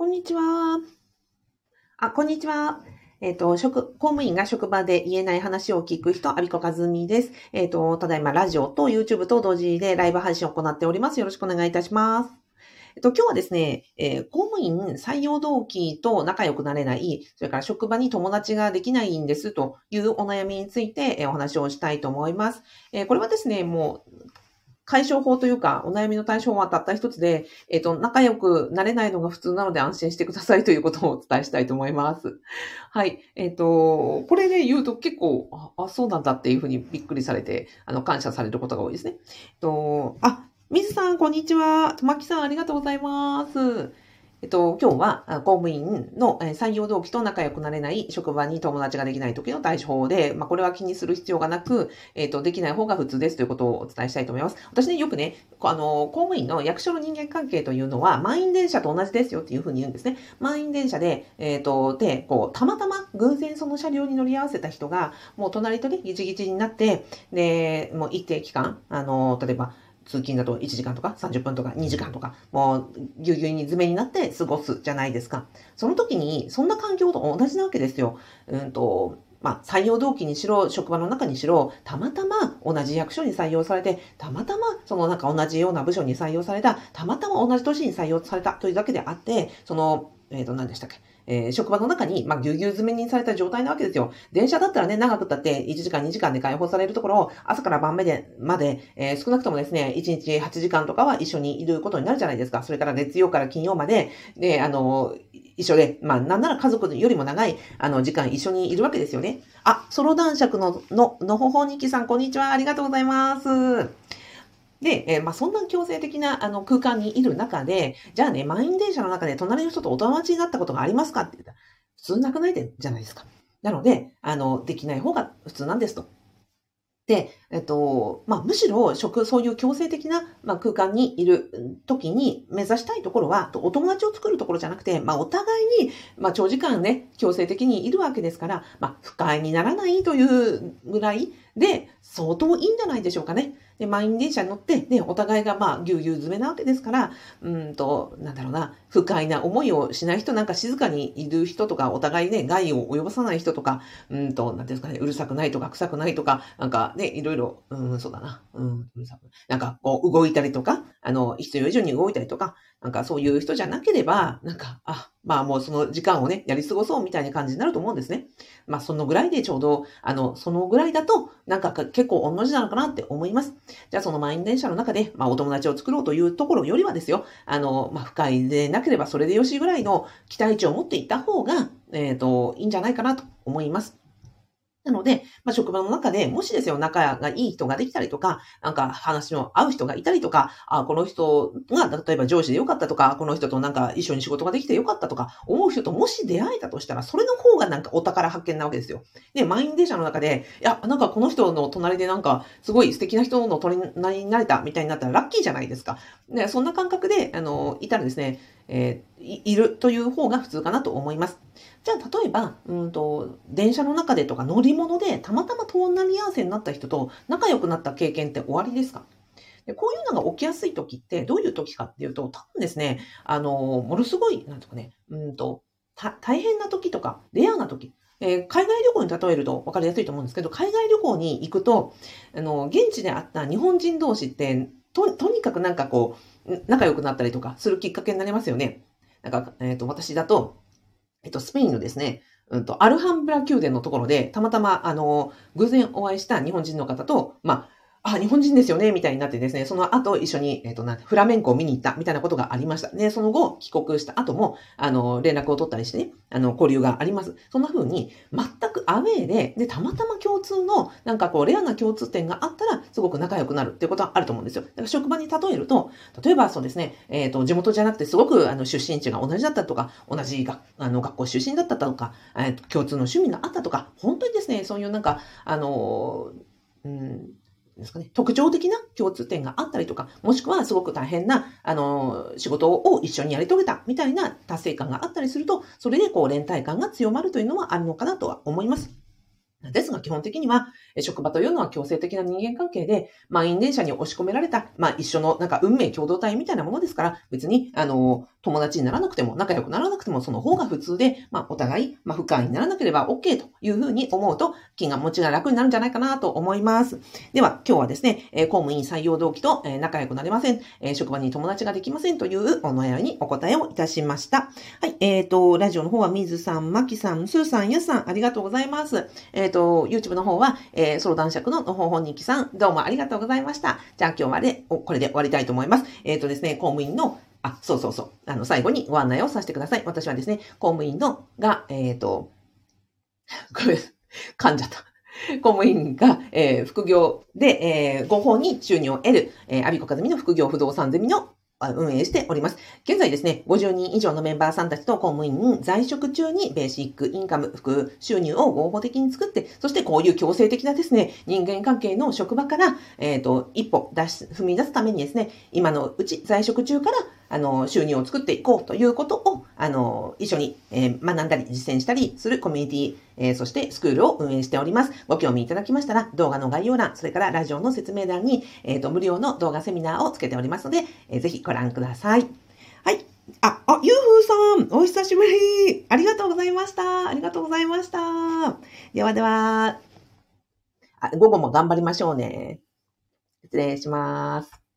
こんにちは。あ、こんにちは。えっ、と、職、公務員が職場で言えない話を聞く人、アビコカズミです。えっ、と、ただいまラジオと YouTube と同時でライブ配信を行っております。よろしくお願いいたします。えっと、今日はですね、えー公務員採用動機と仲良くなれない、それから職場に友達ができないんですというお悩みについて、えーお話をしたいと思います。えーこれはですね、もう、解消法というか、お悩みの対処法はたった一つで、えっ、と、仲良くなれないのが普通なので安心してくださいということをお伝えしたいと思います。はい。えっ、と、これで言うと結構、あ、そうなんだっていうふうにびっくりされて、あの、感謝されることが多いですね。えっと、あ、水さん、こんにちは。とまきさん、ありがとうございます。えっと、今日は公務員の採用動機と仲良くなれない職場に友達ができない時の対処法で、まあ、これは気にする必要がなく、えっと、できない方が普通ですということをお伝えしたいと思います。私ね、よくね、あの、公務員の役所の人間関係というのは、満員電車と同じですよっていうふうに言うんですね。満員電車で、えっ、と、で、こう、たまたま偶然その車両に乗り合わせた人が、もう隣とね、ギチギチになって、で、もう一定期間、あの、例えば、通勤だと1時間とか30分とか2時間とか、もうぎゅうぎゅうに詰めになって過ごすじゃないですか。その時に、そんな環境と同じなわけですよ。うんと、まあ、採用動機にしろ、職場の中にしろ、たまたま同じ役所に採用されて、たまたまそのなんか同じような部署に採用された、たまたま同じ年に採用されたというだけであって、その、えっ、と、何でしたっけ？えー職場の中に、まあ、ぎゅうぎゅう詰めにされた状態なわけですよ。電車だったらね、長くたって1時間2時間で解放されるところを、朝から晩まで、まで、えー少なくともですね、1日8時間とかは一緒にいることになるじゃないですか。それから月曜から金曜まで、で、あの、一緒で、まあ、なんなら家族よりも長い、あの、時間一緒にいるわけですよね。あ、ソロ男爵の、の、のほほにきさん、こんにちは。ありがとうございます。で、えーまあ、そんな強制的なあの空間にいる中で、じゃあね、満員電車の中で隣の人とお友達になったことがありますかって言ったら、普通なくないでじゃないですか。なので、あの、できない方が普通なんですと。で、えっと、まあ、むしろ、職、そういう強制的な、まあ、空間にいる時に目指したいところは、お友達を作るところじゃなくて、まあ、お互いに、まあ、長時間ね、強制的にいるわけですから、まあ、不快にならないというぐらいで、相当いいんじゃないでしょうかね。で、満員電車に乗って、で、お互いがまあ、ぎゅうぎゅう詰めなわけですから、うんと、なんだろうな、不快な思いをしない人、なんか静かにいる人とか、お互いね、害を及ぼさない人とか、うんと、なんていうんですかね、うるさくないとか、臭くないとか、なんかね、いろいろ、うん、そうだな、うん、うるさくなんか、こう、動いたりとか、あの、必要以上に動いたりとか、なんかそういう人じゃなければ、なんか、あ、まあもうその時間をね、やり過ごそうみたいな感じになると思うんですね。まあそのぐらいでちょうど、あの、そのぐらいだと、なんか結構同じなのかなって思います。じゃあその満員電車の中で、まあお友達を作ろうというところよりはですよ、あの、まあ不快でなければそれでよしぐらいの期待値を持っていった方が、えっ、と、いいんじゃないかなと思います。なので、まあ、職場の中で、もしですよ、仲がいい人ができたりとか、なんか話の合う人がいたりとか、あ、この人が、例えば上司でよかったとか、この人となんか一緒に仕事ができてよかったとか、思う人ともし出会えたとしたら、それの方がなんかお宝発見なわけですよ。で、満員電車の中で、いや、なんかこの人の隣でなんか、すごい素敵な人の隣になれたみたいになったらラッキーじゃないですか。で、そんな感覚で、あの、いたらですね、えーいるという方が普通かなと思います。じゃあ、例えば、うんと、電車の中でとか乗り物でたまたま隣り合わせになった人と仲良くなった経験って終わりですか？でこういうのが起きやすい時ってどういう時かっていうと、多分ですね、あの、ものすごい、なんとかね、うんと、大変な時とか、レアな時、えー海外旅行に例えると分かりやすいと思うんですけど、海外旅行に行くと、あの、現地で会った日本人同士って、と、とにかくなんかこう、仲良くなったりとかするきっかけになりますよね。なんか、えっ、と、私だと、えっと、スペインのですね、うんと、アルハンブラ宮殿のところで、たまたま、あの、偶然お会いした日本人の方と、まあ、あ、日本人ですよね、みたいになってですね、その後一緒に、えっ、と、なフラメンコを見に行った、みたいなことがありました。で、その後、帰国した後も、あの、連絡を取ったりしてね、あの、交流があります。そんな風に、全くアウェーで、で、たまたま共通の、なんかこう、レアな共通点があったら、すごく仲良くなるっていうことはあると思うんですよ。だから職場に例えると、例えばそうですね、えっ、と、地元じゃなくて、すごく、あの、出身地が同じだったとか、同じがあの学校出身だったとか、えー共通の趣味があったとか、本当にですね、そういうなんか、あの、うん、ですかね、特徴的な共通点があったりとか、もしくはすごく大変な、あの、仕事を一緒にやり遂げたみたいな達成感があったりすると、それでこう連帯感が強まるというのはあるのかなとは思います。ですが、基本的には、職場というのは強制的な人間関係で、満員電車に押し込められた、まあ一緒のなんか運命共同体みたいなものですから、別に、あの、友達にならなくても、仲良くならなくても、その方が普通で、まあお互い、まあ不快にならなければ OK というふうに思うと、気が持ちが楽になるんじゃないかなと思います。では、今日はですね、公務員採用動機と仲良くなれません、職場に友達ができませんというお悩みにお答えをいたしました。はい、えっ、ー、と、ラジオの方は水さん、まきさん、すーさん、やさん、ありがとうございます。えっ、ー、と、YouTube の方は、えー、相談尺ののほほんにきさん、どうもありがとうございました。じゃあ今日まで、これで終わりたいと思います。えっ、ー、とですね、公務員のあ、そうそうそう。あの、最後にご案内をさせてください。私はですね、公務員の、が、えっ、ー、と、これ、噛んじゃった。公務員が、えー、副業で、えー、合法に収入を得る、えー、アビコカズミの副業不動産ゼミの運営しております。現在ですね、50人以上のメンバーさんたちと公務員、在職中にベーシックインカム、副収入を合法的に作って、そしてこういう強制的なですね、人間関係の職場から、えっ、ー、と、一歩出し、踏み出すためにですね、今のうち在職中からあの、収入を作っていこうということを、あの、一緒に、え、学んだり実践したりするコミュニティ、え、そしてスクールを運営しております。ご興味いただきましたら、動画の概要欄、それからラジオの説明欄に、えっ、ー、と、無料の動画セミナーをつけておりますので、えー、ぜひご覧ください。はい。あ、あ、ゆうふうさん、お久しぶり。ありがとうございました。ありがとうございました。ではでは、あ午後も頑張りましょうね。失礼します。